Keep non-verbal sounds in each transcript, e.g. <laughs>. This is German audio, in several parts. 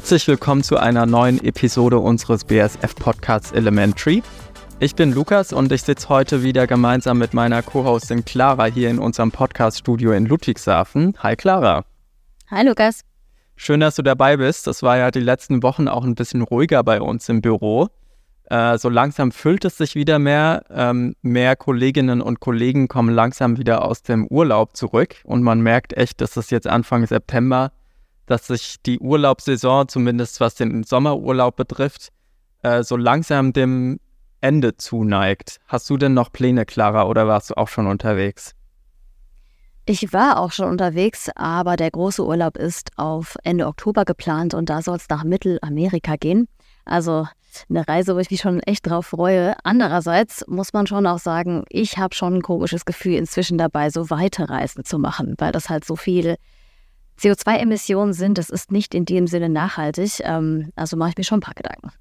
Herzlich willkommen zu einer neuen Episode unseres BSF-Podcasts Elementary. Ich bin Lukas und ich sitze heute wieder gemeinsam mit meiner Co-Hostin Clara hier in unserem Podcast-Studio in Ludwigshafen. Hi Clara. Hi Lukas. Schön, dass du dabei bist. Das war ja die letzten Wochen auch ein bisschen ruhiger bei uns im Büro. Äh, so langsam füllt es sich wieder mehr. Ähm, mehr Kolleginnen und Kollegen kommen langsam wieder aus dem Urlaub zurück und man merkt echt, dass es jetzt Anfang September dass sich die Urlaubssaison, zumindest was den Sommerurlaub betrifft, äh, so langsam dem Ende zuneigt. Hast du denn noch Pläne, Clara, oder warst du auch schon unterwegs? Ich war auch schon unterwegs, aber der große Urlaub ist auf Ende Oktober geplant und da soll es nach Mittelamerika gehen. Also eine Reise, wo ich mich schon echt drauf freue. Andererseits muss man schon auch sagen, ich habe schon ein komisches Gefühl inzwischen dabei, so weite Reisen zu machen, weil das halt so viel CO2-Emissionen sind, das ist nicht in dem Sinne nachhaltig. Ähm, also mache ich mir schon ein paar Gedanken.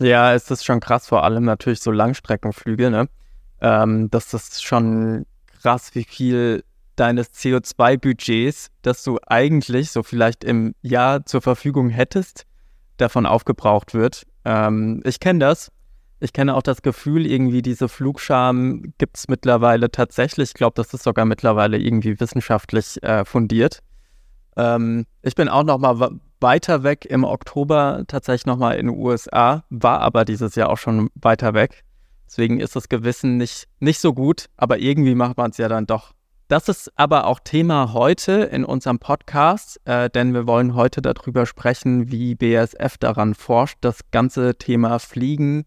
Ja, es ist schon krass, vor allem natürlich so Langstreckenflüge, ne? Ähm, das ist schon krass, wie viel deines CO2-Budgets, das du eigentlich so vielleicht im Jahr zur Verfügung hättest, davon aufgebraucht wird. Ähm, ich kenne das. Ich kenne auch das Gefühl, irgendwie diese Flugscham gibt es mittlerweile tatsächlich. Ich glaube, das ist sogar mittlerweile irgendwie wissenschaftlich äh, fundiert. Ähm, ich bin auch noch mal weiter weg im Oktober, tatsächlich noch mal in den USA, war aber dieses Jahr auch schon weiter weg. Deswegen ist das Gewissen nicht, nicht so gut, aber irgendwie macht man es ja dann doch. Das ist aber auch Thema heute in unserem Podcast, äh, denn wir wollen heute darüber sprechen, wie BASF daran forscht, das ganze Thema Fliegen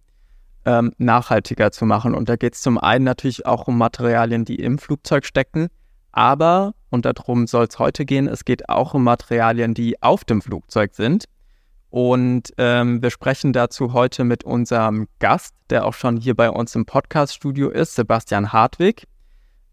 ähm, nachhaltiger zu machen. Und da geht es zum einen natürlich auch um Materialien, die im Flugzeug stecken, aber, und darum soll es heute gehen, es geht auch um Materialien, die auf dem Flugzeug sind. Und ähm, wir sprechen dazu heute mit unserem Gast, der auch schon hier bei uns im Podcast-Studio ist, Sebastian Hartwig.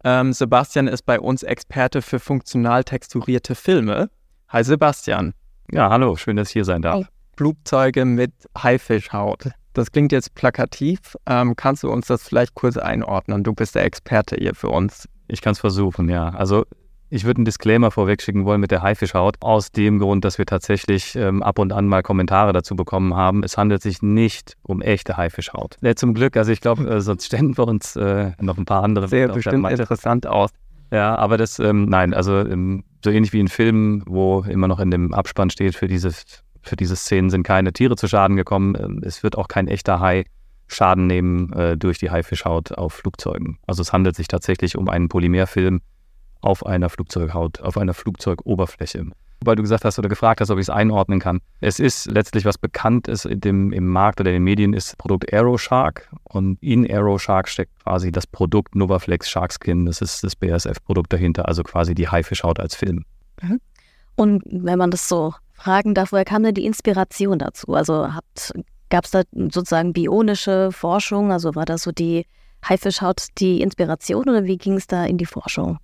Ähm, Sebastian ist bei uns Experte für funktional texturierte Filme. Hi Sebastian. Ja, hallo, schön, dass ich hier sein darf. Flugzeuge mit Haifischhaut. Das klingt jetzt plakativ. Ähm, kannst du uns das vielleicht kurz einordnen? Du bist der Experte hier für uns. Ich kann es versuchen, ja. Also ich würde einen Disclaimer vorwegschicken wollen mit der Haifischhaut, aus dem Grund, dass wir tatsächlich ähm, ab und an mal Kommentare dazu bekommen haben. Es handelt sich nicht um echte Haifischhaut. Ja, zum Glück, also ich glaube, äh, sonst ständen wir uns äh, noch ein paar andere. Sehr bestimmt interessant aus. Ja, aber das, ähm, nein, also ähm, so ähnlich wie in Filmen, wo immer noch in dem Abspann steht, für diese, für diese Szenen sind keine Tiere zu Schaden gekommen. Ähm, es wird auch kein echter Hai Schaden nehmen äh, durch die Haifischhaut auf Flugzeugen. Also es handelt sich tatsächlich um einen Polymerfilm auf einer Flugzeughaut, auf einer Flugzeugoberfläche. Weil du gesagt hast oder gefragt hast, ob ich es einordnen kann. Es ist letztlich, was bekannt ist dem, im Markt oder in den Medien, ist Produkt AeroShark. Und in AeroShark steckt quasi das Produkt Novaflex Sharkskin. Das ist das BASF-Produkt dahinter, also quasi die Haifischhaut als Film. Mhm. Und wenn man das so fragen darf, woher kam denn die Inspiration dazu? Also habt Gab es da sozusagen bionische Forschung? Also war das so die Haifischhaut die Inspiration oder wie ging es da in die Forschung?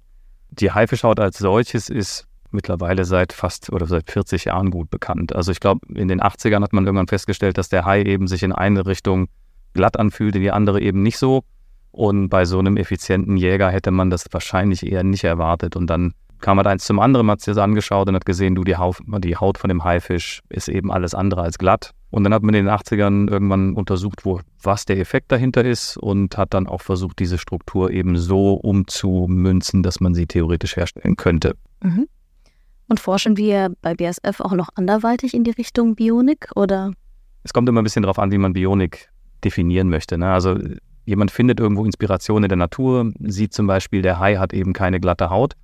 Die Haifischhaut als solches ist mittlerweile seit fast oder seit 40 Jahren gut bekannt. Also ich glaube, in den 80ern hat man irgendwann festgestellt, dass der Hai eben sich in eine Richtung glatt anfühlt, in die andere eben nicht so. Und bei so einem effizienten Jäger hätte man das wahrscheinlich eher nicht erwartet. Und dann kam halt eins zum anderen, hat sich das angeschaut und hat gesehen, du, die Haut, die Haut von dem Haifisch ist eben alles andere als glatt. Und dann hat man in den 80ern irgendwann untersucht, wo, was der Effekt dahinter ist und hat dann auch versucht, diese Struktur eben so umzumünzen, dass man sie theoretisch herstellen könnte. Mhm. Und forschen wir bei BSF auch noch anderweitig in die Richtung Bionik oder? Es kommt immer ein bisschen darauf an, wie man Bionik definieren möchte. Ne? Also jemand findet irgendwo Inspiration in der Natur, sieht zum Beispiel, der Hai hat eben keine glatte Haut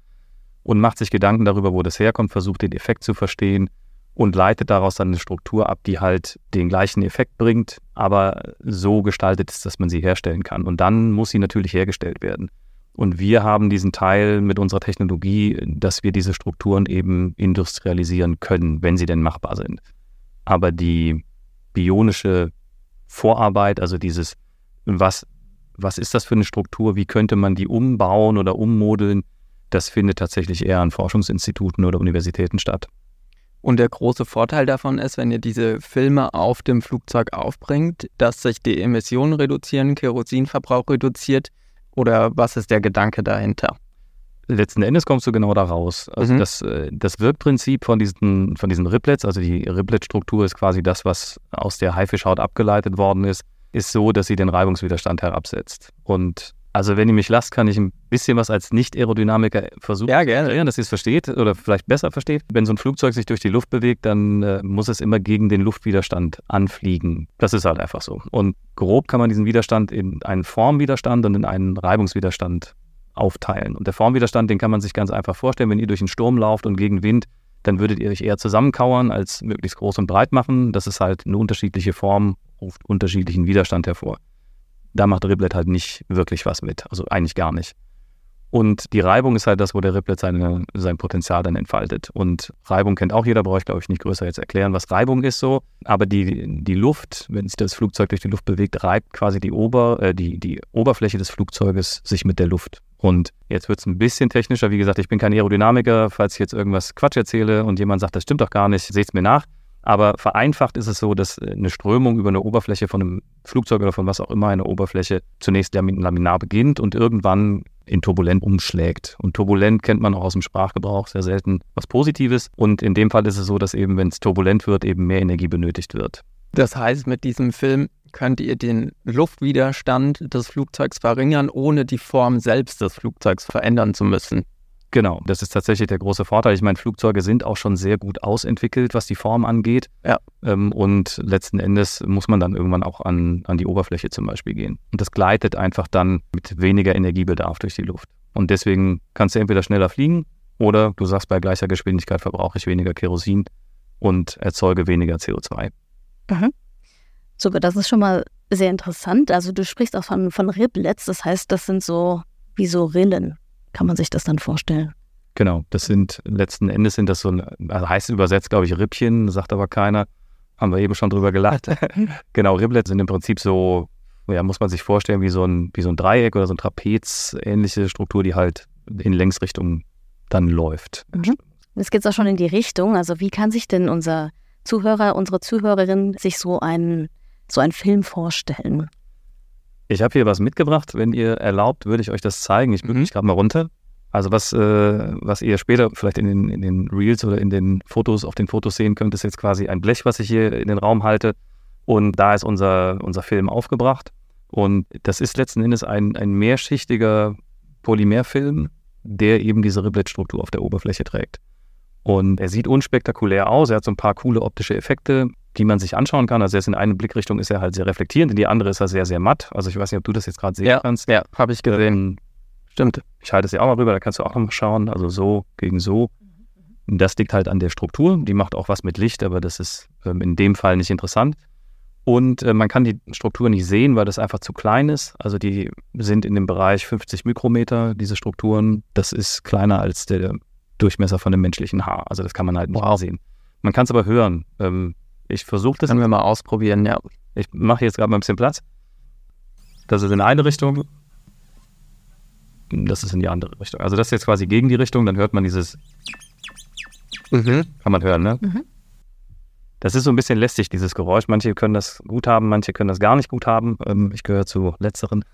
und macht sich Gedanken darüber, wo das herkommt, versucht den Effekt zu verstehen und leitet daraus dann eine Struktur ab, die halt den gleichen Effekt bringt, aber so gestaltet ist, dass man sie herstellen kann. Und dann muss sie natürlich hergestellt werden. Und wir haben diesen Teil mit unserer Technologie, dass wir diese Strukturen eben industrialisieren können, wenn sie denn machbar sind. Aber die bionische Vorarbeit, also dieses, was, was ist das für eine Struktur, wie könnte man die umbauen oder ummodeln, das findet tatsächlich eher an Forschungsinstituten oder Universitäten statt. Und der große Vorteil davon ist, wenn ihr diese Filme auf dem Flugzeug aufbringt, dass sich die Emissionen reduzieren, Kerosinverbrauch reduziert oder was ist der Gedanke dahinter? letzten Endes kommst du genau da raus. Also Mhm. das, äh, das Wirkprinzip von diesen, von diesen Riblets, also die Riblet-Struktur ist quasi das, was aus der Haifischhaut abgeleitet worden ist, ist so, dass sie den Reibungswiderstand herabsetzt. Und also wenn ihr mich lasst, kann ich ein bisschen was als Nicht-Aerodynamiker versuchen Ja, zu gerne. erklären, dass ihr es versteht oder vielleicht besser versteht. Wenn so ein Flugzeug sich durch die Luft bewegt, dann äh, muss es immer gegen den Luftwiderstand anfliegen. Das ist halt einfach so. Und grob kann man diesen Widerstand in einen Formwiderstand und in einen Reibungswiderstand aufteilen. Und der Formwiderstand, den kann man sich ganz einfach vorstellen, wenn ihr durch einen Sturm lauft und gegen Wind, dann würdet ihr euch eher zusammenkauern als möglichst groß und breit machen. Das ist halt eine unterschiedliche Form, ruft unterschiedlichen Widerstand hervor. Da macht Riblet halt nicht wirklich was mit, also eigentlich gar nicht. Und die Reibung ist halt das, wo der Riblet seine, sein Potenzial dann entfaltet. Und Reibung kennt auch jeder, brauche ich glaube ich nicht größer jetzt erklären, was Reibung ist so. Aber die, die Luft, wenn sich das Flugzeug durch die Luft bewegt, reibt quasi die, Ober, äh, die, die Oberfläche des Flugzeuges sich mit der Luft. Und jetzt wird es ein bisschen technischer. Wie gesagt, ich bin kein Aerodynamiker. Falls ich jetzt irgendwas Quatsch erzähle und jemand sagt, das stimmt doch gar nicht, seht es mir nach. Aber vereinfacht ist es so, dass äh, eine Strömung über eine Oberfläche von einem Flugzeug oder von was auch immer eine Oberfläche zunächst lamin- laminar beginnt und irgendwann in turbulent umschlägt. Und turbulent kennt man auch aus dem Sprachgebrauch sehr selten was Positives. Und in dem Fall ist es so, dass eben, wenn es turbulent wird, eben mehr Energie benötigt wird. Das heißt, mit diesem Film könnt ihr den Luftwiderstand des Flugzeugs verringern, ohne die Form selbst des Flugzeugs verändern zu müssen. Genau, das ist tatsächlich der große Vorteil. Ich meine, Flugzeuge sind auch schon sehr gut ausentwickelt, was die Form angeht. Ja. Ähm, und letzten Endes muss man dann irgendwann auch an, an die Oberfläche zum Beispiel gehen. Und das gleitet einfach dann mit weniger Energiebedarf durch die Luft. Und deswegen kannst du entweder schneller fliegen oder du sagst, bei gleicher Geschwindigkeit verbrauche ich weniger Kerosin und erzeuge weniger CO2. Super, das ist schon mal sehr interessant. Also du sprichst auch von, von Riblets, das heißt, das sind so wie so Rillen. Kann man sich das dann vorstellen? Genau, das sind letzten Endes sind das so, ein, also heißt übersetzt, glaube ich, Rippchen, sagt aber keiner. Haben wir eben schon drüber gelacht. <laughs> genau, Riblets sind im Prinzip so, ja, muss man sich vorstellen, wie so ein, wie so ein Dreieck oder so ein Trapez, ähnliche Struktur, die halt in Längsrichtung dann läuft. Jetzt geht es auch schon in die Richtung. Also wie kann sich denn unser Zuhörer, unsere Zuhörerin sich so einen, so einen Film vorstellen? Ich habe hier was mitgebracht. Wenn ihr erlaubt, würde ich euch das zeigen. Ich bück Mhm. mich gerade mal runter. Also was, äh, was ihr später vielleicht in den, in den Reels oder in den Fotos, auf den Fotos sehen könnt, ist jetzt quasi ein Blech, was ich hier in den Raum halte. Und da ist unser, unser Film aufgebracht. Und das ist letzten Endes ein, ein mehrschichtiger Polymerfilm, der eben diese Riblet-Struktur auf der Oberfläche trägt. Und er sieht unspektakulär aus. Er hat so ein paar coole optische Effekte, die man sich anschauen kann. Also er ist in eine Blickrichtung ist er halt sehr reflektierend, in die andere ist er sehr, sehr matt. Also ich weiß nicht, ob du das jetzt gerade sehen Ja, kannst. ja, habe ich gesehen. Ähm, Stimmt. ich halte es ja auch mal rüber, da kannst du auch noch mal schauen. Also so gegen so. Das liegt halt an der Struktur. Die macht auch was mit Licht, aber das ist ähm, in dem Fall nicht interessant. Und äh, man kann die Struktur nicht sehen, weil das einfach zu klein ist. Also die sind in dem Bereich 50 Mikrometer, diese Strukturen. Das ist kleiner als der Durchmesser von einem menschlichen Haar. Also das kann man halt nicht Wow. sehen. Man kann es aber hören. Ähm, ich versuche das. Können wir mal ausprobieren, ja. Ich mache jetzt gerade mal ein bisschen Platz. Das ist in eine Richtung. Das ist in die andere Richtung. Also das ist jetzt quasi gegen die Richtung, dann hört man dieses, Mhm. kann man hören, ne? Mhm. Das ist so ein bisschen lästig, dieses Geräusch. Manche können das gut haben, manche können das gar nicht gut haben. Ähm, ich gehöre zu letzteren.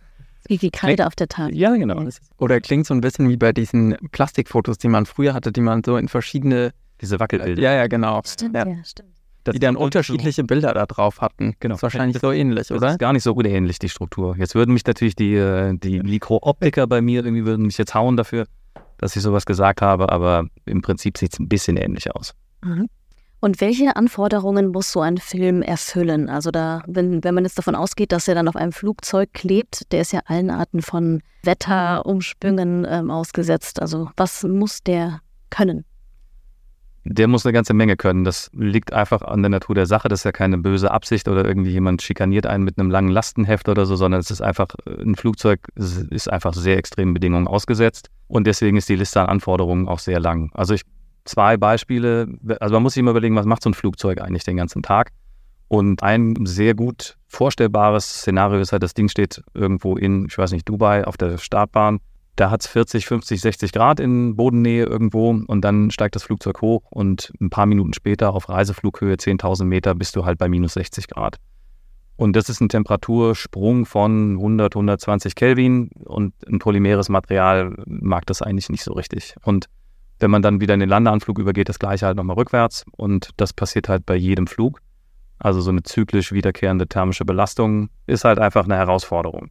Wie die Kreide auf der Tafel. Ja, genau. Oder klingt so ein bisschen wie bei diesen Plastikfotos, die man früher hatte, die man so in verschiedene. Diese Wackelbilder. Ja, ja, genau. Stimmt, Ja. ja, stimmt. Das Die dann unterschiedliche Bilder da drauf hatten. Genau. Das ist wahrscheinlich so ähnlich, Das oder? ist gar nicht so unähnlich, die Struktur. Jetzt würden mich natürlich die, äh, die Mikrooptiker bei mir irgendwie würden mich jetzt hauen dafür, dass ich sowas gesagt habe, aber im Prinzip sieht es ein bisschen ähnlich aus. Und welche Anforderungen muss so ein Film erfüllen? Also da, wenn, wenn man jetzt davon ausgeht, dass er dann auf einem Flugzeug klebt, der ist ja allen Arten von Wetterumschwüngen ähm, ausgesetzt. Also was muss der können? Der muss eine ganze Menge können. Das liegt einfach an der Natur der Sache. Das ist ja keine böse Absicht oder irgendwie jemand schikaniert einen mit einem langen Lastenheft oder so, sondern es ist einfach, äh, ein Flugzeug ist ist einfach sehr extremen Bedingungen ausgesetzt. Und deswegen ist die Liste an Anforderungen auch sehr lang. Also ich, zwei Beispiele. Also man muss sich immer überlegen, was macht so ein Flugzeug eigentlich den ganzen Tag? Und ein sehr gut vorstellbares Szenario ist halt, das Ding steht irgendwo in, ich weiß nicht, Dubai auf der Startbahn. Da hat es 40, 50, 60 Grad in Bodennähe irgendwo und dann steigt das Flugzeug hoch und ein paar Minuten später auf Reiseflughöhe 10.000 Meter bist du halt bei minus 60 Grad. Und das ist ein Temperatursprung von 100, 120 Kelvin und ein polymeres Material mag das eigentlich nicht so richtig. Und wenn man dann wieder in den Landeanflug übergeht, das gleiche halt nochmal rückwärts und das passiert halt bei jedem Flug. Also so eine zyklisch wiederkehrende thermische Belastung ist halt einfach eine Herausforderung.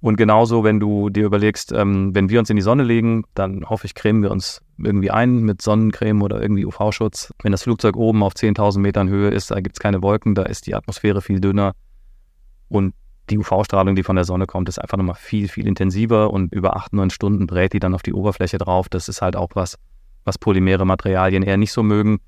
Und genauso, wenn du dir überlegst, ähm, wenn wir uns in die Sonne legen, dann hoffe ich, cremen wir uns irgendwie ein mit Sonnencreme oder irgendwie UV-Schutz. Wenn das Flugzeug oben auf 10.000 Metern Höhe ist, da gibt es keine Wolken, da ist die Atmosphäre viel dünner. Und die UV-Strahlung, die von der Sonne kommt, ist einfach nochmal viel, viel intensiver und über acht, neun Stunden brät die dann auf die Oberfläche drauf. Das ist halt auch was, was polymere Materialien eher nicht so mögen.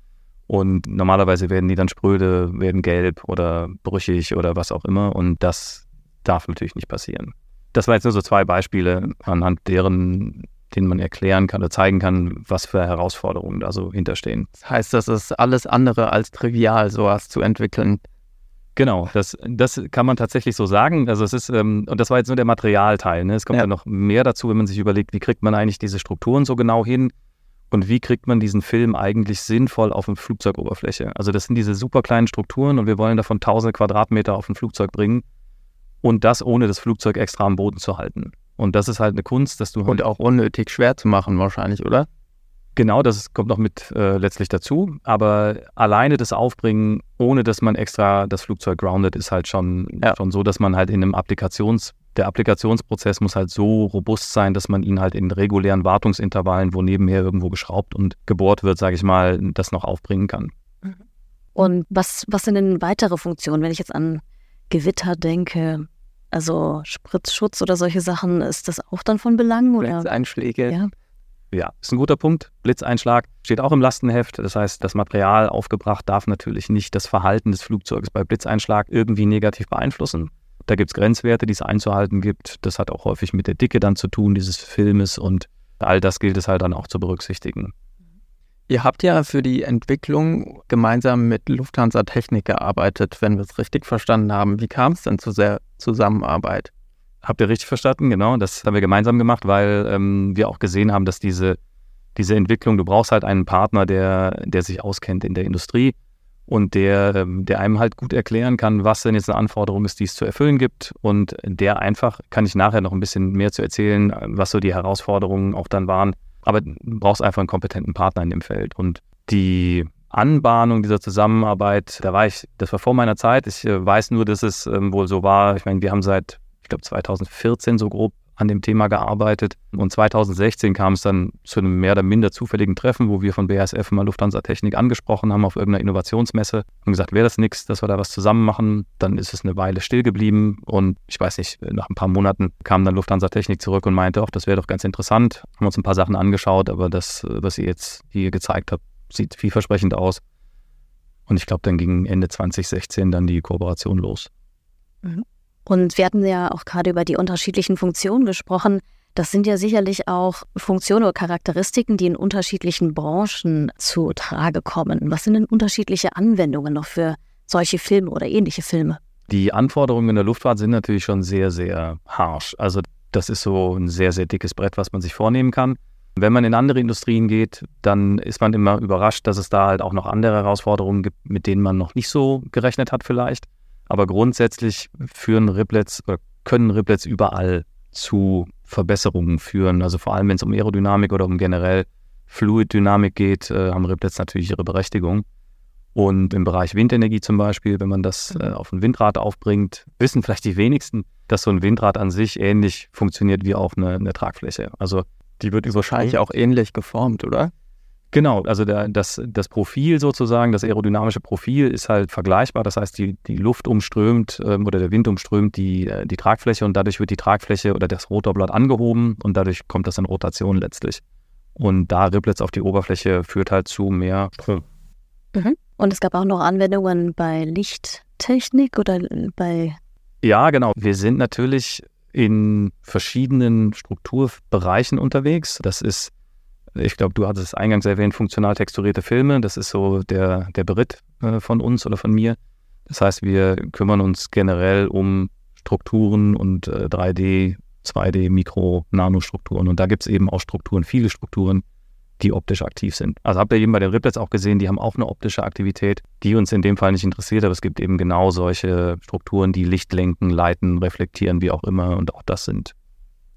Und normalerweise werden die dann spröde, werden gelb oder brüchig oder was auch immer. Und das darf natürlich nicht passieren. Das waren jetzt nur so zwei Beispiele, anhand deren, denen man erklären kann oder zeigen kann, was für Herausforderungen da so hinterstehen. Das heißt, das ist alles andere als trivial, sowas zu entwickeln. Genau, das, das kann man tatsächlich so sagen. Also es ist, ähm, und das war jetzt nur der Materialteil. Ne? Es kommt ja. ja noch mehr dazu, wenn man sich überlegt, wie kriegt man eigentlich diese Strukturen so genau hin und wie kriegt man diesen Film eigentlich sinnvoll auf eine Flugzeugoberfläche. Also das sind diese super kleinen Strukturen und wir wollen davon tausende Quadratmeter auf ein Flugzeug bringen und das ohne das Flugzeug extra am Boden zu halten. Und das ist halt eine Kunst, dass du. Und halt auch unnötig schwer zu machen, wahrscheinlich, oder? Genau, das kommt noch mit äh, letztlich dazu. Aber alleine das Aufbringen, ohne dass man extra das Flugzeug grounded, ist halt schon, ja. schon so, dass man halt in einem Applikations, der Applikationsprozess muss halt so robust sein, dass man ihn halt in regulären Wartungsintervallen, wo nebenher irgendwo geschraubt und gebohrt wird, sage ich mal, das noch aufbringen kann. Und was, was sind denn weitere Funktionen, wenn ich jetzt an Gewitter denke? Also Spritzschutz oder solche Sachen, ist das auch dann von Belang? Oder? Einschläge. Ja. Ja, ist ein guter Punkt. Blitzeinschlag steht auch im Lastenheft. Das heißt, das Material aufgebracht darf natürlich nicht das Verhalten des Flugzeugs bei Blitzeinschlag irgendwie negativ beeinflussen. Da gibt es Grenzwerte, die es einzuhalten gibt. Das hat auch häufig mit der Dicke dann zu tun, dieses Filmes und all das gilt es halt dann auch zu berücksichtigen. Ihr habt ja für die Entwicklung gemeinsam mit Lufthansa Technik gearbeitet, wenn wir es richtig verstanden haben. Wie kam es denn zu der Zusammenarbeit? Habt ihr richtig verstanden? Genau, das haben wir gemeinsam gemacht, weil ähm, wir auch gesehen haben, dass diese, diese Entwicklung, du brauchst halt einen Partner, der, der sich auskennt in der Industrie und der, ähm, der einem halt gut erklären kann, was denn jetzt eine Anforderung ist, die es zu erfüllen gibt. Und der einfach, kann ich nachher noch ein bisschen mehr zu erzählen, was so die Herausforderungen auch dann waren. Aber du brauchst einfach einen kompetenten Partner in dem Feld. Und die Anbahnung dieser Zusammenarbeit, da war ich, das war vor meiner Zeit. Ich äh, weiß nur, dass es ähm, wohl so war. Ich meine, wir haben seit ich glaube 2014 so grob an dem Thema gearbeitet. Und 2016 kam es dann zu einem mehr oder minder zufälligen Treffen, wo wir von BASF mal Lufthansa Technik angesprochen haben auf irgendeiner Innovationsmesse und gesagt, wäre das nichts, dass wir da was zusammen machen. Dann ist es eine Weile still geblieben und ich weiß nicht, nach ein paar Monaten kam dann Lufthansa Technik zurück und meinte, auch das wäre doch ganz interessant. Haben uns ein paar Sachen angeschaut, aber das, was ihr jetzt hier gezeigt habt, sieht vielversprechend aus. Und ich glaube, dann ging Ende 2016 dann die Kooperation los. Mhm. Und wir hatten ja auch gerade über die unterschiedlichen Funktionen gesprochen. Das sind ja sicherlich auch Funktionen oder Charakteristiken, die in unterschiedlichen Branchen zu Trage kommen. Was sind denn unterschiedliche Anwendungen noch für solche Filme oder ähnliche Filme? Die Anforderungen in der Luftfahrt sind natürlich schon sehr, sehr harsh. Also das ist so ein sehr, sehr dickes Brett, was man sich vornehmen kann. Wenn man in andere Industrien geht, dann ist man immer überrascht, dass es da halt auch noch andere Herausforderungen gibt, mit denen man noch nicht so gerechnet hat vielleicht. Aber grundsätzlich führen Riblets oder können Riblets überall zu Verbesserungen führen. Also vor allem, wenn es um Aerodynamik oder um generell Fluiddynamik geht, äh, haben Riblets natürlich ihre Berechtigung. Und im Bereich Windenergie zum Beispiel, wenn man das äh, auf ein Windrad aufbringt, wissen vielleicht die wenigsten, dass so ein Windrad an sich ähnlich funktioniert wie auch eine, eine Tragfläche. Also die wird wahrscheinlich auch ähnlich geformt, oder? Genau, also der, das, das Profil sozusagen, das aerodynamische Profil ist halt vergleichbar. Das heißt, die, die Luft umströmt ähm, oder der Wind umströmt die, äh, die Tragfläche und dadurch wird die Tragfläche oder das Rotorblatt angehoben und dadurch kommt das in Rotation letztlich. Und da Riblets auf die Oberfläche führt halt zu mehr Strom. Mhm. Und es gab auch noch Anwendungen bei Lichttechnik oder bei. Ja, genau. Wir sind natürlich in verschiedenen Strukturbereichen unterwegs. Das ist ich glaube, du hattest es eingangs erwähnt, funktional texturierte Filme. Das ist so der, der Beritt äh, von uns oder von mir. Das heißt, wir kümmern uns generell um Strukturen und äh, 3D, 2D, Mikro, Nanostrukturen. Und da gibt es eben auch Strukturen, viele Strukturen, die optisch aktiv sind. Also habt ihr eben bei den Riplets auch gesehen, die haben auch eine optische Aktivität, die uns in dem Fall nicht interessiert, aber es gibt eben genau solche Strukturen, die Licht lenken, leiten, reflektieren, wie auch immer. Und auch das sind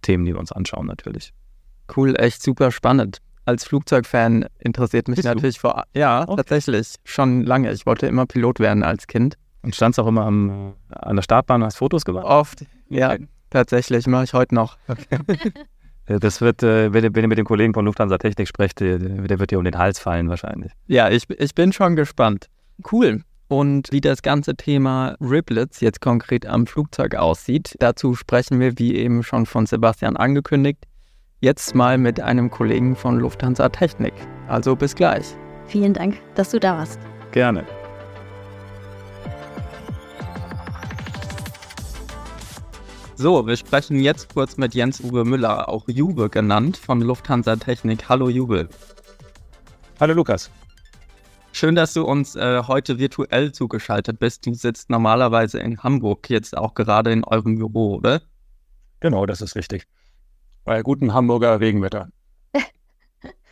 Themen, die wir uns anschauen natürlich. Cool, echt super spannend. Als Flugzeugfan interessiert mich Bist natürlich vor. Ja, okay. tatsächlich. Schon lange. Ich wollte immer Pilot werden als Kind. Und standst auch immer am, an der Startbahn und hast Fotos gemacht? Oft, ja. Okay. Tatsächlich, mache ich heute noch. Okay. <laughs> Das wird, äh, wenn, ihr mit dem Kollegen von Lufthansa Technik sprecht, der, der wird dir um den Hals fallen wahrscheinlich. Ja, ich, ich bin schon gespannt. Cool. Und wie das ganze Thema Riblets jetzt konkret am Flugzeug aussieht, dazu sprechen wir, wie eben schon von Sebastian angekündigt, jetzt mal mit einem Kollegen von Lufthansa Technik. Also bis gleich. Vielen Dank, dass du da warst. Gerne. So, wir sprechen jetzt kurz mit Jens-Uwe Müller, auch Jube genannt, von Lufthansa Technik. Hallo Jube. Hallo Lukas. Schön, dass du uns äh, heute virtuell zugeschaltet bist. Du sitzt normalerweise in Hamburg, jetzt auch gerade in eurem Büro, oder? Genau, das ist richtig. Bei gutem Hamburger Regenwetter. <laughs>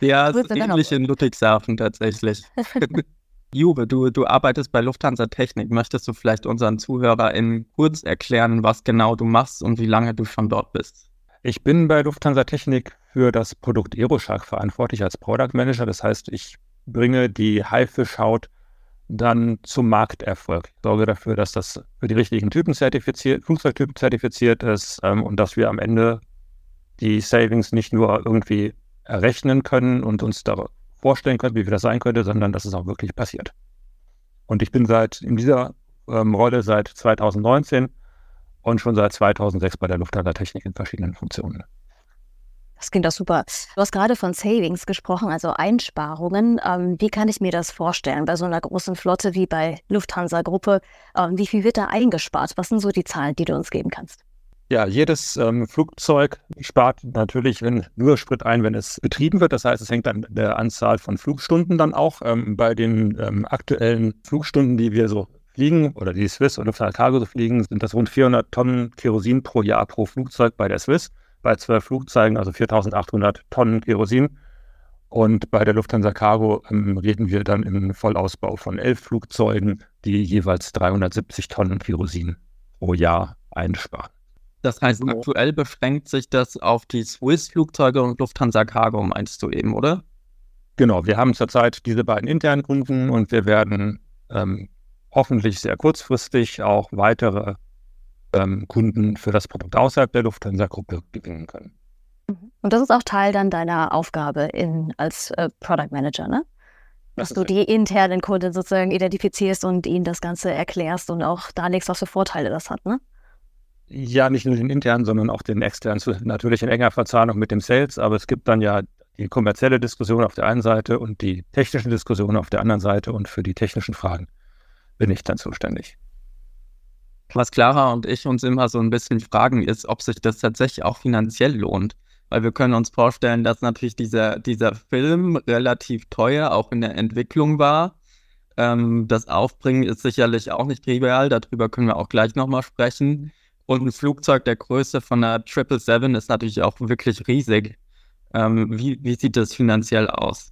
ja, es ist ähnlich in Ludwigshafen tatsächlich. <laughs> Jube, du, du arbeitest bei Lufthansa Technik. Möchtest du vielleicht unseren ZuhörerInnen kurz erklären, was genau du machst und wie lange du schon dort bist? Ich bin bei Lufthansa Technik für das Produkt Aeroshark verantwortlich als Product Manager. Das heißt, ich bringe die Haifischhaut dann zum Markterfolg. Ich sorge dafür, dass das für die richtigen Typen zertifiziert, Flugzeugtypen zertifiziert ist ähm, und dass wir am Ende die Savings nicht nur irgendwie errechnen können und uns da vorstellen können, wie viel das sein könnte, sondern dass es auch wirklich passiert. Und ich bin seit in dieser ähm, Rolle seit 2019 und schon seit 2006 bei der Lufthansa Technik in verschiedenen Funktionen. Das klingt doch super. Du hast gerade von Savings gesprochen, also Einsparungen. Ähm, wie kann ich mir das vorstellen bei so einer großen Flotte wie bei Lufthansa Gruppe? Ähm, wie viel wird da eingespart? Was sind so die Zahlen, die du uns geben kannst? Ja, jedes ähm, Flugzeug spart natürlich nur Sprit ein, wenn es betrieben wird. Das heißt, es hängt an der Anzahl von Flugstunden dann auch. Ähm, bei den ähm, aktuellen Flugstunden, die wir so fliegen oder die Swiss und Lufthansa Cargo so fliegen, sind das rund 400 Tonnen Kerosin pro Jahr pro Flugzeug bei der Swiss. Bei zwölf Flugzeugen also 4800 Tonnen Kerosin. Und bei der Lufthansa Cargo ähm, reden wir dann im Vollausbau von elf Flugzeugen, die jeweils 370 Tonnen Kerosin pro Jahr einsparen. Das heißt, genau. aktuell beschränkt sich das auf die Swiss-Flugzeuge und Lufthansa Cargo, meinst du eben, oder? Genau, wir haben zurzeit diese beiden internen Kunden und wir werden ähm, hoffentlich sehr kurzfristig auch weitere ähm, Kunden für das Produkt außerhalb der Lufthansa-Gruppe gewinnen können. Mhm. Und das ist auch Teil dann deiner Aufgabe in, als äh, Product Manager, ne? Dass du die internen Kunden sozusagen identifizierst und ihnen das Ganze erklärst und auch darlegst, was für Vorteile das hat, ne? Ja, nicht nur den internen, sondern auch den externen, natürlich in enger Verzahnung mit dem Sales, aber es gibt dann ja die kommerzielle Diskussion auf der einen Seite und die technische Diskussion auf der anderen Seite und für die technischen Fragen bin ich dann zuständig. Was Clara und ich uns immer so ein bisschen fragen, ist, ob sich das tatsächlich auch finanziell lohnt. Weil wir können uns vorstellen, dass natürlich dieser, dieser Film relativ teuer auch in der Entwicklung war. Ähm, das Aufbringen ist sicherlich auch nicht trivial, darüber können wir auch gleich nochmal sprechen. Und ein Flugzeug der Größe von einer 777 ist natürlich auch wirklich riesig. Ähm, wie, wie sieht das finanziell aus?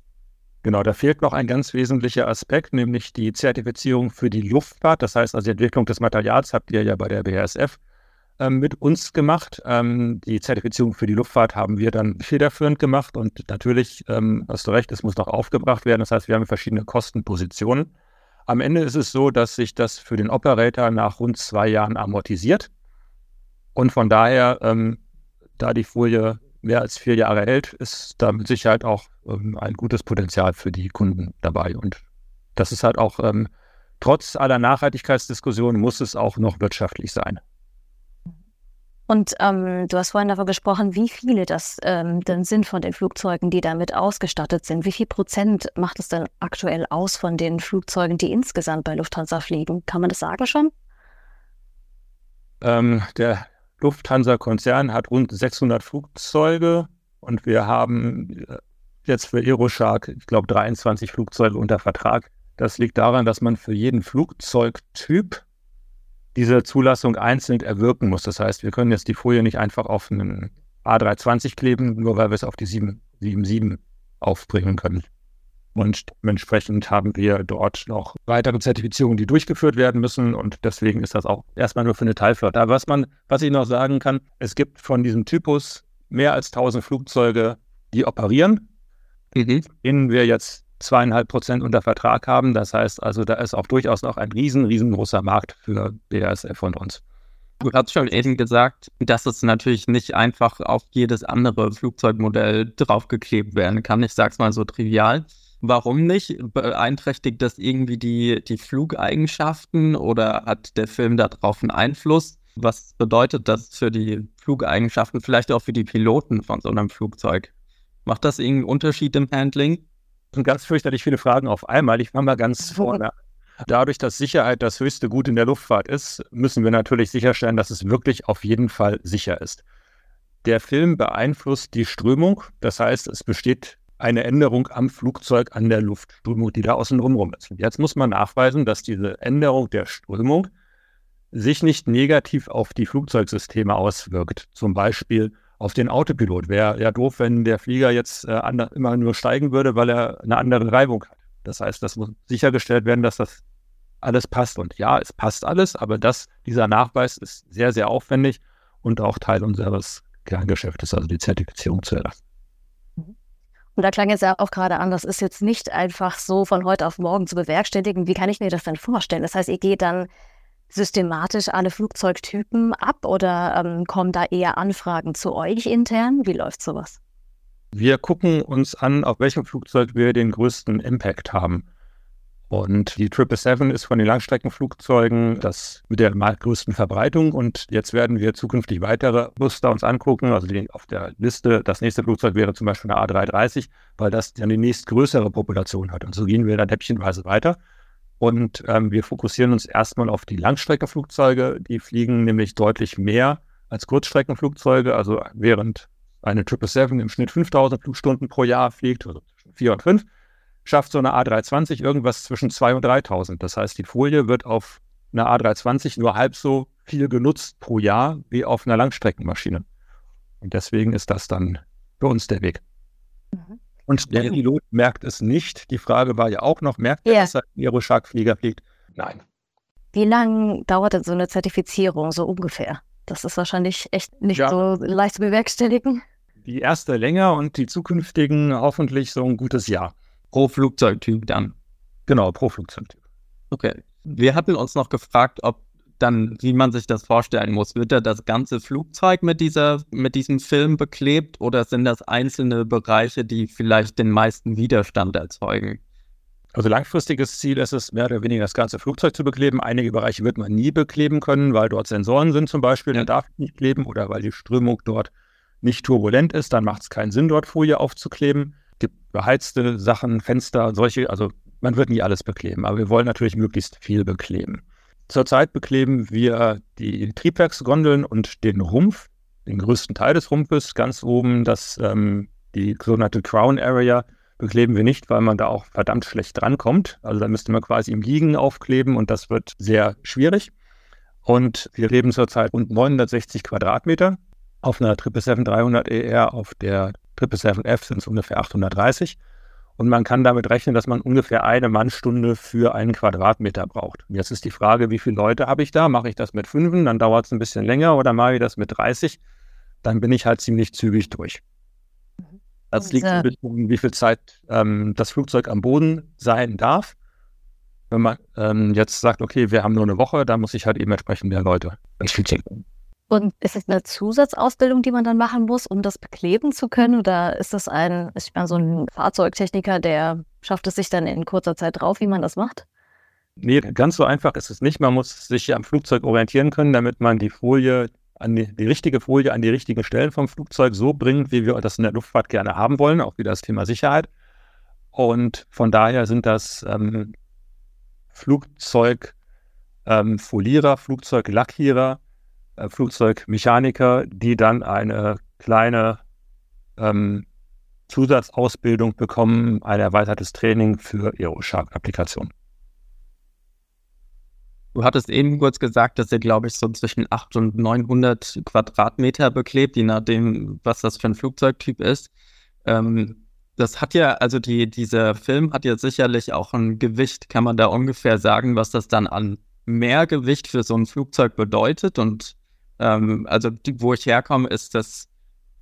Genau, da fehlt noch ein ganz wesentlicher Aspekt, nämlich die Zertifizierung für die Luftfahrt. Das heißt also, die Entwicklung des Materials habt ihr ja bei der BASF ähm, mit uns gemacht. Ähm, die Zertifizierung für die Luftfahrt haben wir dann federführend gemacht und natürlich, ähm, hast du recht, es muss noch aufgebracht werden. Das heißt, wir haben verschiedene Kostenpositionen. Am Ende ist es so, dass sich das für den Operator nach rund zwei Jahren amortisiert. Und von daher, ähm, da die Folie mehr als vier Jahre hält, ist da mit Sicherheit auch ähm, ein gutes Potenzial für die Kunden dabei. Und das ist halt auch, ähm, trotz aller Nachhaltigkeitsdiskussionen, muss es auch noch wirtschaftlich sein. Und ähm, du hast vorhin davon gesprochen, wie viele das ähm, denn sind von den Flugzeugen, die damit ausgestattet sind. Wie viel Prozent macht es denn aktuell aus von den Flugzeugen, die insgesamt bei Lufthansa fliegen? Kann man das sagen schon? Ähm, der Lufthansa-Konzern hat rund 600 Flugzeuge und wir haben äh, jetzt für Aeroshark, ich glaube, 23 Flugzeuge unter Vertrag. Das liegt daran, dass man für jeden Flugzeugtyp diese Zulassung einzeln erwirken muss. Das heißt, wir können jetzt die Folie nicht einfach auf einen A320 kleben, nur weil wir es auf die 777 aufbringen können. Und dementsprechend haben wir dort noch weitere Zertifizierungen, die durchgeführt werden müssen. Und deswegen ist das auch erstmal nur für eine Teilflotte. Aber was man, was ich noch sagen kann, es gibt von diesem Typus mehr als 1000 Flugzeuge, die operieren, mhm. denen wir jetzt zweieinhalb Prozent unter Vertrag haben. Das heißt also, da ist auch durchaus noch ein riesen, riesengroßer Markt für BASF von uns. Du hast schon eben gesagt, dass es natürlich nicht einfach auf jedes andere Flugzeugmodell draufgeklebt werden kann. Ich sag's mal so trivial. Warum nicht? Beeinträchtigt das irgendwie die, die Flugeigenschaften oder hat der Film darauf einen Einfluss? Was bedeutet das für die Flugeigenschaften, vielleicht auch für die Piloten von so einem Flugzeug? Macht das irgendeinen Unterschied im Handling? Das sind ganz fürchterlich viele Fragen auf einmal. Ich fange mal ganz <laughs> vorne Dadurch, dass Sicherheit das höchste Gut in der Luftfahrt ist, müssen wir natürlich sicherstellen, dass es wirklich auf jeden Fall sicher ist. Der Film beeinflusst die Strömung, das heißt, es besteht eine Änderung am Flugzeug an der Luftströmung, die da außen rum ist. Und jetzt muss man nachweisen, dass diese Änderung der Strömung sich nicht negativ auf die Flugzeugsysteme auswirkt. Zum Beispiel auf den Autopilot. Wäre ja doof, wenn der Flieger jetzt äh, immer nur steigen würde, weil er eine andere Reibung hat. Das heißt, das muss sichergestellt werden, dass das alles passt. Und ja, es passt alles, aber das, dieser Nachweis ist sehr, sehr aufwendig und auch Teil unseres Kerngeschäftes, also die Zertifizierung zu erlassen. Und da klang jetzt ja auch gerade an, das ist jetzt nicht einfach so von heute auf morgen zu bewerkstelligen. Wie kann ich mir das denn vorstellen? Das heißt, ihr geht dann systematisch alle Flugzeugtypen ab oder ähm, kommen da eher Anfragen zu euch intern? Wie läuft sowas? Wir gucken uns an, auf welchem Flugzeug wir den größten Impact haben. Und die 777 ist von den Langstreckenflugzeugen das mit der größten Verbreitung. Und jetzt werden wir zukünftig weitere Muster uns angucken. Also die, auf der Liste, das nächste Flugzeug wäre zum Beispiel eine A330, weil das dann die nächstgrößere Population hat. Und so gehen wir dann häppchenweise weiter. Und ähm, wir fokussieren uns erstmal auf die Langstreckenflugzeuge. Die fliegen nämlich deutlich mehr als Kurzstreckenflugzeuge. Also während eine 777 im Schnitt 5000 Flugstunden pro Jahr fliegt, also zwischen 4 und 5, schafft so eine A320 irgendwas zwischen 2 und 3000. Das heißt, die Folie wird auf einer A320 nur halb so viel genutzt pro Jahr wie auf einer Langstreckenmaschine. Und deswegen ist das dann für uns der Weg. Mhm. Und der Pilot merkt es nicht. Die Frage war ja auch noch, merkt er, yeah. dass er ein Aeroshark-Flieger fliegt? Nein. Wie lange dauert denn so eine Zertifizierung so ungefähr? Das ist wahrscheinlich echt nicht ja. so leicht zu bewerkstelligen. Die erste länger und die zukünftigen hoffentlich so ein gutes Jahr. Pro Flugzeugtyp dann. Genau, pro Flugzeugtyp. Okay. Wir hatten uns noch gefragt, ob dann, wie man sich das vorstellen muss. Wird da das ganze Flugzeug mit, dieser, mit diesem Film beklebt oder sind das einzelne Bereiche, die vielleicht den meisten Widerstand erzeugen? Also langfristiges Ziel ist es, mehr oder weniger das ganze Flugzeug zu bekleben. Einige Bereiche wird man nie bekleben können, weil dort Sensoren sind zum Beispiel, ja. dann darf ich nicht kleben oder weil die Strömung dort nicht turbulent ist, dann macht es keinen Sinn, dort Folie aufzukleben. Gibt beheizte Sachen, Fenster, solche, also man wird nie alles bekleben, aber wir wollen natürlich möglichst viel bekleben. Zurzeit bekleben wir die Triebwerksgondeln und den Rumpf, den größten Teil des Rumpfes, ganz oben, das, ähm, die sogenannte Crown Area, bekleben wir nicht, weil man da auch verdammt schlecht drankommt. Also da müsste man quasi im Liegen aufkleben und das wird sehr schwierig. Und wir leben zurzeit rund 960 Quadratmeter auf einer 777-300ER, e auf der 777F sind es ungefähr 830. Und man kann damit rechnen, dass man ungefähr eine Mannstunde für einen Quadratmeter braucht. Jetzt ist die Frage, wie viele Leute habe ich da? Mache ich das mit fünf, dann dauert es ein bisschen länger oder mache ich das mit 30? Dann bin ich halt ziemlich zügig durch. Das liegt ein bisschen, wie viel Zeit ähm, das Flugzeug am Boden sein darf. Wenn man ähm, jetzt sagt, okay, wir haben nur eine Woche, dann muss ich halt eben entsprechend mehr Leute ins Flugzeug und ist es eine Zusatzausbildung, die man dann machen muss, um das bekleben zu können? Oder ist das ein, ich meine, so ein Fahrzeugtechniker, der schafft es sich dann in kurzer Zeit drauf, wie man das macht? Nee, ganz so einfach ist es nicht. Man muss sich am Flugzeug orientieren können, damit man die Folie an die, die richtige Folie an die richtigen Stellen vom Flugzeug so bringt, wie wir das in der Luftfahrt gerne haben wollen, auch wieder das Thema Sicherheit. Und von daher sind das ähm, Flugzeugfolierer, ähm, Flugzeuglackierer, äh, Flugzeugmechaniker, die dann eine kleine ähm, Zusatzausbildung bekommen, ein erweitertes Training für Aeroshark-Applikationen. Du hattest eben kurz gesagt, dass ihr, glaube ich, so zwischen 800 und 900 Quadratmeter beklebt, je nachdem, was das für ein Flugzeugtyp ist. Ähm, Das hat ja, also die, dieser Film hat ja sicherlich auch ein Gewicht. Kann man da ungefähr sagen, was das dann an Mehrgewicht für so ein Flugzeug bedeutet? Und ähm, also die, wo ich herkomme, ist das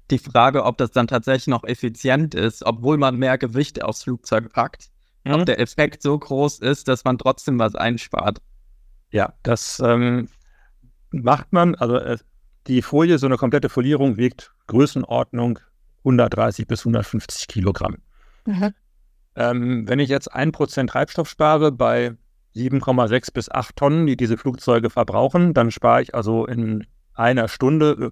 die Frage, ob das dann tatsächlich noch effizient ist, obwohl man mehr Gewicht aufs Flugzeug packt. Mhm. Ob der Effekt so groß ist, dass man trotzdem was einspart. Ja, das ähm, macht man. Also äh, die Folie, so eine komplette Folierung wiegt Größenordnung 130 bis 150 Kilogramm. Mhm. Ähm, wenn ich jetzt ein Prozent Treibstoff spare bei 7,6 bis 8 Tonnen, die diese Flugzeuge verbrauchen, dann spare ich also in einer Stunde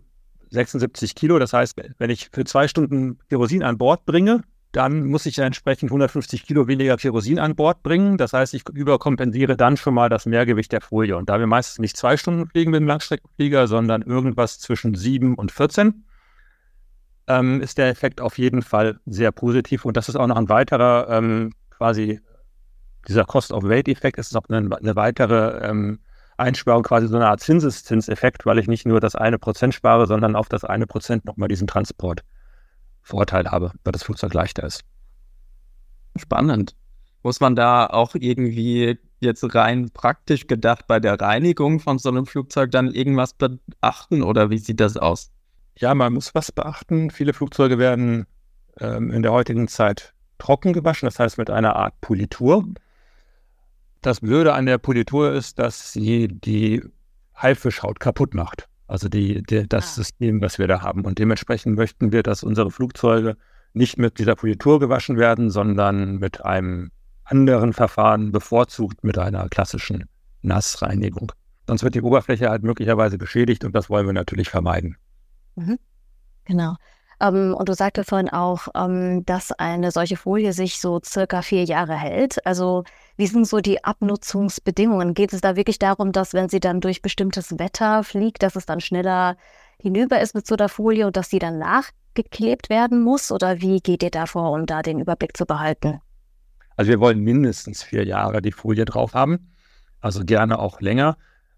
76 Kilo. Das heißt, wenn ich für zwei Stunden Kerosin an Bord bringe, dann muss ich entsprechend 150 Kilo weniger Kerosin an Bord bringen. Das heißt, ich überkompensiere dann schon mal das Mehrgewicht der Folie. Und da wir meistens nicht zwei Stunden fliegen mit dem Langstreckenflieger, sondern irgendwas zwischen 7 und 14, ähm, ist der Effekt auf jeden Fall sehr positiv. Und das ist auch noch ein weiterer ähm, quasi dieser Cost-of-Weight-Effekt. ist auch eine, eine weitere ähm, Einsparung, quasi so eine Art Zinseszinseffekt, weil ich nicht nur das eine Prozent spare, sondern auf das eine Prozent nochmal diesen Transport Vorteil habe, weil das Flugzeug leichter ist. Spannend. Muss man da auch irgendwie jetzt rein praktisch gedacht bei der Reinigung von so einem Flugzeug dann irgendwas beachten oder wie sieht das aus? Ja, man muss was beachten. Viele Flugzeuge werden ähm, in der heutigen Zeit trocken gewaschen, das heißt mit einer Art Politur. Das Blöde an der Politur ist, dass sie die Haifischhaut kaputt macht. Also die, die, das ah. System, was wir da haben. Und dementsprechend möchten wir, dass unsere Flugzeuge nicht mit dieser Politur gewaschen werden, sondern mit einem anderen Verfahren, bevorzugt mit einer klassischen Nassreinigung. Sonst wird die Oberfläche halt möglicherweise beschädigt und das wollen wir natürlich vermeiden. Mhm. Genau. Ähm, und du sagtest vorhin auch, ähm, dass eine solche Folie sich so circa vier Jahre hält. Also wie sind so die Abnutzungsbedingungen? Geht es da wirklich darum, dass wenn sie dann durch bestimmtes Wetter fliegt, dass es dann schneller hinüber ist mit so der Folie und dass sie dann nachgeklebt werden muss? Oder wie geht ihr da vor, um da den Überblick zu behalten? Also wir wollen mindestens vier Jahre die Folie drauf haben, also gerne auch länger.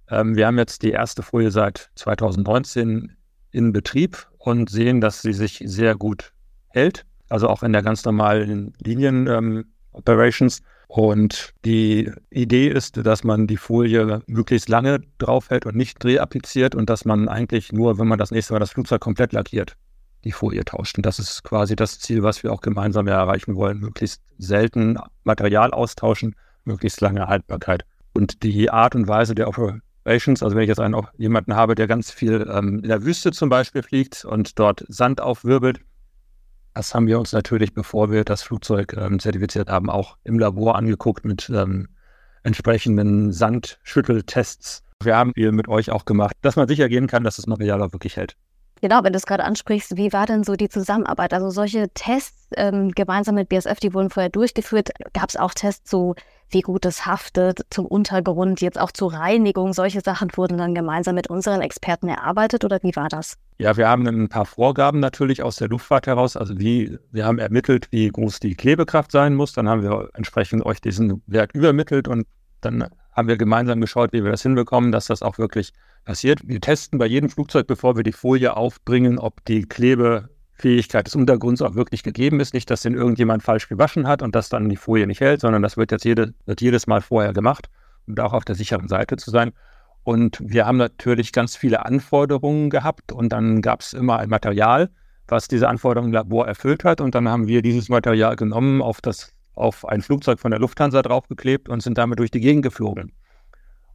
Ähm, wir haben jetzt die erste Folie seit 2019 in Betrieb und sehen, dass sie sich sehr gut hält. Also auch in der ganz normalen Linien-Operations. Ähm, und die Idee ist, dass man die Folie möglichst lange draufhält und nicht drehappliziert und dass man eigentlich nur, wenn man das nächste Mal das Flugzeug komplett lackiert, die Folie tauscht. Und das ist quasi das Ziel, was wir auch gemeinsam erreichen wollen. Möglichst selten Material austauschen, möglichst lange Haltbarkeit. Und die Art und Weise der Operations, also wenn ich jetzt einen, auch jemanden habe, der ganz viel ähm, in der Wüste zum Beispiel fliegt und dort Sand aufwirbelt, das haben wir uns natürlich, bevor wir das Flugzeug ähm, zertifiziert haben, auch im Labor angeguckt mit ähm, entsprechenden Sandschütteltests. Wir haben viel mit euch auch gemacht, dass man sicher gehen kann, dass das Material auch wirklich hält. Genau, wenn du es gerade ansprichst, wie war denn so die Zusammenarbeit? Also solche Tests ähm, gemeinsam mit BSF, die wurden vorher durchgeführt. Gab es auch Tests so, wie gut es haftet zum Untergrund, jetzt auch zur Reinigung? Solche Sachen wurden dann gemeinsam mit unseren Experten erarbeitet oder wie war das? Ja, wir haben ein paar Vorgaben natürlich aus der Luftfahrt heraus. Also wie, wir haben ermittelt, wie groß die Klebekraft sein muss. Dann haben wir entsprechend euch diesen Wert übermittelt und dann haben wir gemeinsam geschaut, wie wir das hinbekommen, dass das auch wirklich passiert. Wir testen bei jedem Flugzeug, bevor wir die Folie aufbringen, ob die Klebefähigkeit des Untergrunds auch wirklich gegeben ist. Nicht, dass den irgendjemand falsch gewaschen hat und das dann die Folie nicht hält, sondern das wird jetzt jede, wird jedes Mal vorher gemacht, um da auch auf der sicheren Seite zu sein. Und wir haben natürlich ganz viele Anforderungen gehabt und dann gab es immer ein Material, was diese Anforderungen im Labor erfüllt hat. Und dann haben wir dieses Material genommen, auf, das, auf ein Flugzeug von der Lufthansa draufgeklebt und sind damit durch die Gegend geflogen.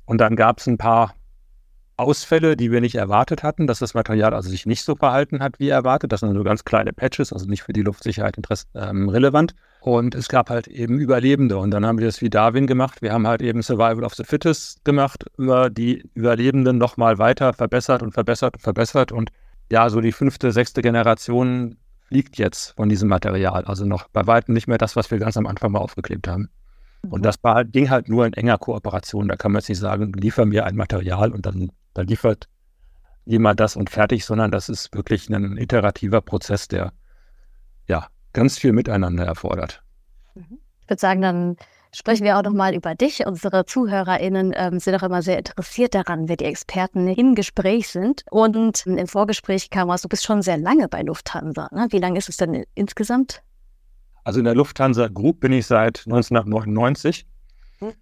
Und dann gab es ein paar Ausfälle, die wir nicht erwartet hatten, dass das Material also sich nicht so verhalten hat, wie erwartet. Das sind nur ganz kleine Patches, also nicht für die Luftsicherheit ähm, relevant. Und es gab halt eben Überlebende. Und dann haben wir das wie Darwin gemacht. Wir haben halt eben Survival of the Fittest gemacht, über die Überlebenden nochmal weiter verbessert und verbessert und verbessert. Und ja, so die fünfte, sechste Generation fliegt jetzt von diesem Material. Also noch bei weitem nicht mehr das, was wir ganz am Anfang mal aufgeklebt haben. Und mhm. das war, ging halt nur in enger Kooperation. Da kann man jetzt nicht sagen, liefer mir ein Material und dann da liefert jemand das und fertig, sondern das ist wirklich ein iterativer Prozess, der ja ganz viel Miteinander erfordert. Mhm. Ich würde sagen, dann sprechen wir auch nochmal über dich. Unsere ZuhörerInnen ähm, sind auch immer sehr interessiert daran, wer die Experten im Gespräch sind. Und im Vorgespräch kam raus, du bist schon sehr lange bei Lufthansa. Ne? Wie lange ist es denn insgesamt? Also in der Lufthansa Group bin ich seit 1999 hm.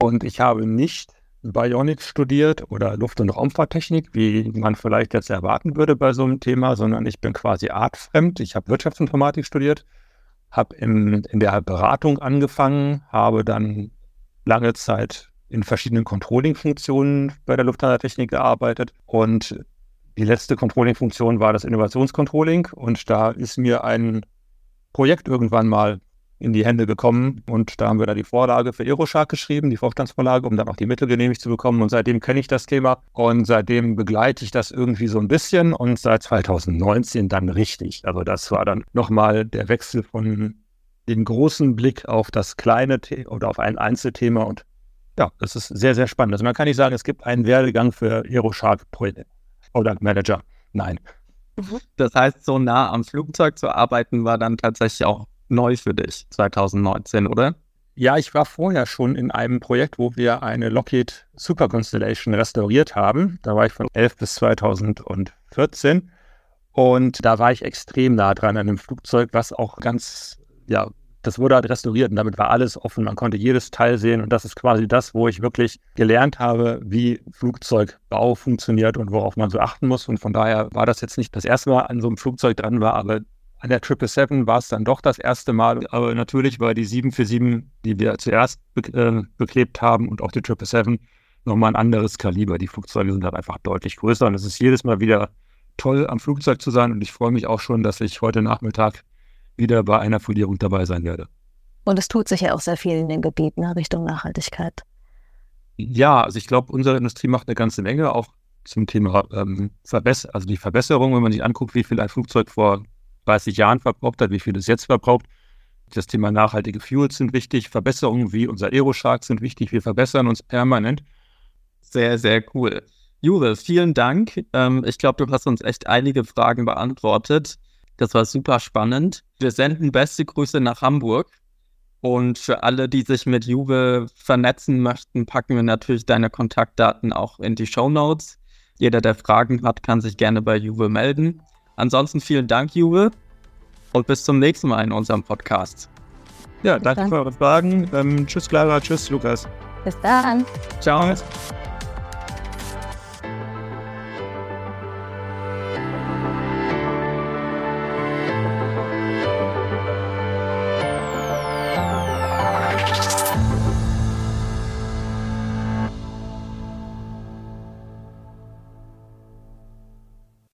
und ich habe nicht Bionik studiert oder Luft- und Raumfahrttechnik, wie man vielleicht jetzt erwarten würde bei so einem Thema, sondern ich bin quasi artfremd. Ich habe Wirtschaftsinformatik studiert, habe in, in der Beratung angefangen, habe dann lange Zeit in verschiedenen Controlling-Funktionen bei der Lufthansa-Technik gearbeitet. Und die letzte Controlling-Funktion war das Innovationscontrolling. Und da ist mir ein Projekt irgendwann mal in die Hände gekommen und da haben wir dann die Vorlage für Aeroshark geschrieben, die Vorstandsvorlage, um dann auch die Mittel genehmigt zu bekommen und seitdem kenne ich das Thema und seitdem begleite ich das irgendwie so ein bisschen und seit 2019 dann richtig. Also das war dann nochmal der Wechsel von dem großen Blick auf das kleine The oder auf ein Einzelthema und ja, das ist sehr, sehr spannend. Also man kann nicht sagen, es gibt einen Werdegang für Aeroshark Product Manager. Nein. Mhm. Das heißt, so nah am Flugzeug zu arbeiten war dann tatsächlich auch neu für dich 2019, oder? Ja, ich war vorher schon in einem Projekt, wo wir eine Lockheed Super Constellation restauriert haben. Da war ich von 11 bis 2014. Und da war ich extrem nah dran an einem Flugzeug, was auch ganz, ja, das wurde halt restauriert und damit war alles offen. Man konnte jedes Teil sehen und das ist quasi das, wo ich wirklich gelernt habe, wie Flugzeugbau funktioniert und worauf man so achten muss. Und von daher war das jetzt nicht das erste Mal an so einem Flugzeug dran war, aber an der 777 war es dann doch das erste Mal, aber natürlich war die 747, die wir zuerst be äh, beklebt haben und auch die 777 nochmal ein anderes Kaliber. Die Flugzeuge sind halt einfach deutlich größer und es ist jedes Mal wieder toll, am Flugzeug zu sein und ich freue mich auch schon, dass ich heute Nachmittag wieder bei einer Folierung dabei sein werde. Und es tut sich ja auch sehr viel in den Gebieten Richtung Nachhaltigkeit. Ja, also ich glaube, unsere Industrie macht eine ganze Menge auch zum Thema ähm, Verbesserung, also die Verbesserung, wenn man sich anguckt, wie viel ein Flugzeug vor 30 Jahren verbraucht hat, wie viel es jetzt verbraucht. Das Thema nachhaltige Fuels sind wichtig, Verbesserungen wie unser Aeroshark sind wichtig, wir verbessern uns permanent. Sehr, sehr cool. Jure, vielen Dank. Ähm, ich glaube, du hast uns echt einige Fragen beantwortet. Das war super spannend. Wir senden beste Grüße nach Hamburg. Und für alle, die sich mit Juve vernetzen möchten, packen wir natürlich deine Kontaktdaten auch in die Show Notes. Jeder, der Fragen hat, kann sich gerne bei Juve melden. Ansonsten vielen Dank, Juve, und bis zum nächsten Mal in unserem Podcast. Ja, danke für eure Fragen. Ähm, tschüss, Clara. Tschüss, Lukas. Bis dann. Ciao.